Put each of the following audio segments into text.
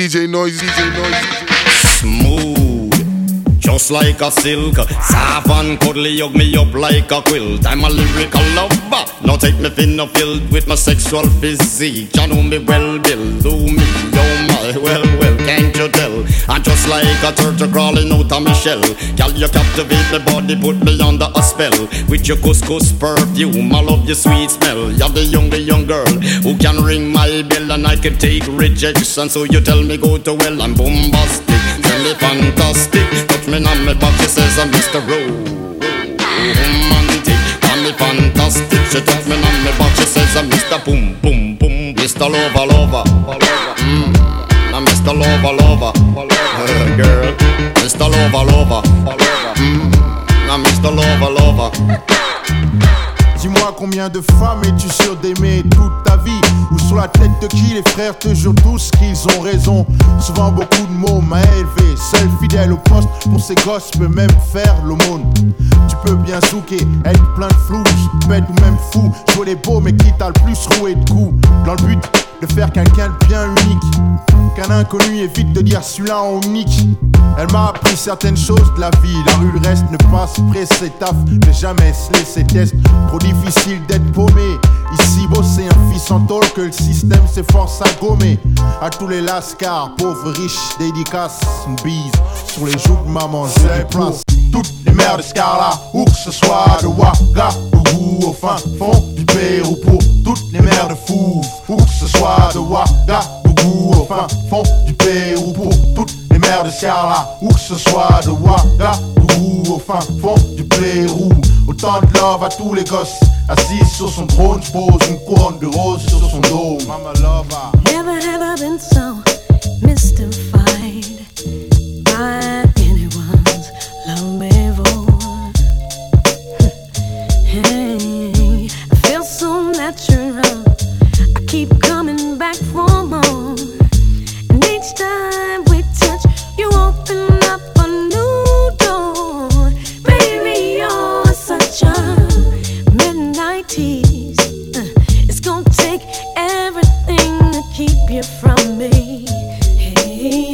DJ Noise, DJ Noise. Smooth, just like a silk. Soft and cuddly, hug me up like a quilt. I'm a lyrical lover. Now take me thin filled with my sexual physique. You know me well, Bill. Do me, oh my, well, well, can't you tell? I'm just like a turtle crawling out of my shell. Girl, you captivate my body, put me under a spell. With your couscous perfume, I love your sweet smell. You're the young, the young girl who can ring my bell and I can take rejection. So you tell me go to well, I'm bombastic, tell me fantastic. Touch me on my back, says I'm Mr. Romantic, me fantastic. She touch me on my back, she says I'm Mr. Boom, boom, boom, Mr. Lover, lover. Mm. I'm Mr. Lover, lover. Dis-moi combien de femmes es-tu sûr d'aimer toute ta vie? Ou sur la tête de qui les frères te jurent tous qu'ils ont raison? Souvent beaucoup de mots m'a élevé. Seul fidèle au poste pour ses gosses peut même faire l'aumône. Tu peux bien souquer, être plein de flou Bête ou même fou, jouer les beaux mais qui t'a le plus roué de coups? Dans le but de faire quelqu'un de bien unique Qu'un inconnu évite de dire celui-là on nique. Elle m'a appris certaines choses de la vie. La rue le reste ne passe pressé taf Mais jamais se laisser test. Trop difficile d'être paumé. Ici bosser un fils en tôle que le système s'efforce à gommer. À tous les lascars, pauvres, riches, dédicaces Une bise. Sur les joues de maman, j'ai place. Toutes les mères de Scarla, où que ce soit de Ouagadougou au fin fond du Pérou pour toutes les mères de fou, où que ce soit de Ouagadougou fin fond du Pérou pour toutes les mères de Scarla, où que ce soit de Ouagadougou au fin fond du Pérou. Autant de love à tous les gosses, assis sur son trône, pose une couronne de roses sur son dos. Mama lover. Never have I been so mystified by Hey,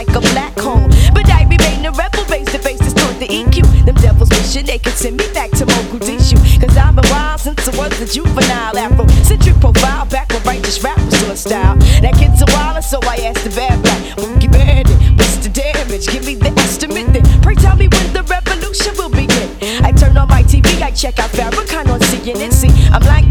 like a black hole. But I remain a rebel, face to face, distort the EQ. Them devils wishing they could send me back to Mogadishu. Cause I've been wild since I was a juvenile afro. Centric profile, back when righteous rap was a style. That kid's a wilder, so I asked the bad black, Boogie Bandit, what's the damage? Give me the estimate then. Pray tell me when the revolution will begin. I turn on my TV, I check out Farrakhan on CNN. See, I'm like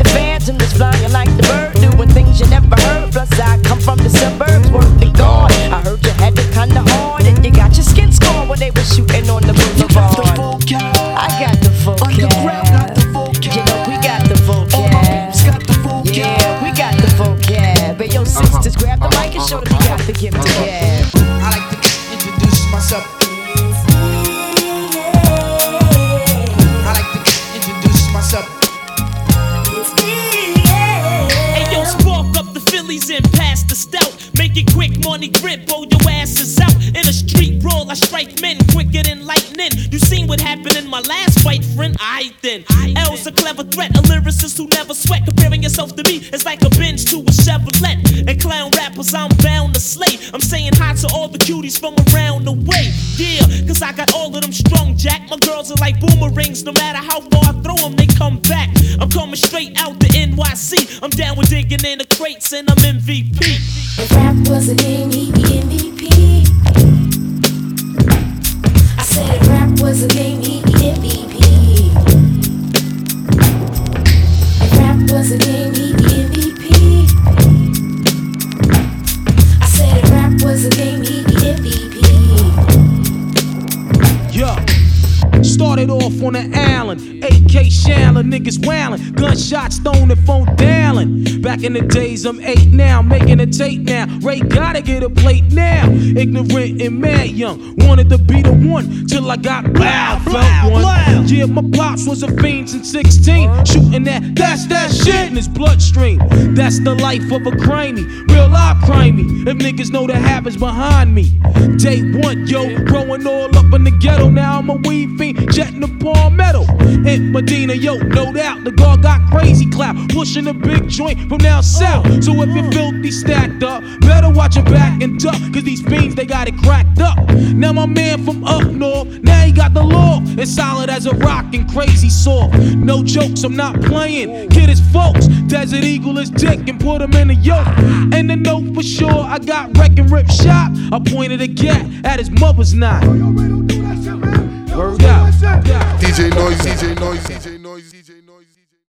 Uh-huh. sisters, grab the mic and uh-huh. show them you got the gift. Uh-huh. Of gab. I like to introduce myself. Quick, money grip, roll your asses out. In a street brawl, I strike men quicker than lightning. You seen what happened in my last fight, friend? I then. L's a clever threat, a lyricist who never sweat. Comparing yourself to me is like a bench to a Chevrolet. And clown rappers, I'm bound to slay. I'm saying to all the cuties from around the way. Yeah, cause I got all of them strong, Jack. My girls are like boomerangs, no matter how far I throw them, they come back. I'm coming straight out the NYC. I'm down with digging in the crates and I'm MVP. If rap was a game, he'd be MVP. I said if rap was a game, Started off on the island. AK Chandler, niggas wailing, gunshots thrown and phone dialing. Back in the days, I'm eight now, making a tape now. Ray gotta get a plate now. Ignorant and mad young, wanted to be the one till I got loud, felt one. Yeah, my pops was a fiend since 16, shooting that, that's that shit in his bloodstream. That's the life of a crimey, real life crimey. If niggas know the habits behind me. Day one, yo, growing all up in the ghetto. Now I'm a weed fiend, jetting the palmetto. In Medina, yo, no doubt, the guard got crazy clout, pushing a big joint from down south. So if you're filthy stacked up, better watch your back and duck, cause these fiends, they got it cracked up. Now my man from up north, now he got the law. It's solid as a rock and crazy soft. No jokes, I'm not playing. Kid is folks, Desert Eagle is dick and put him in a yoke. And the note for sure, I got wreck and rip shot. I pointed a gat at his mother's knot. Word out. DJ Noise, DJ Noise.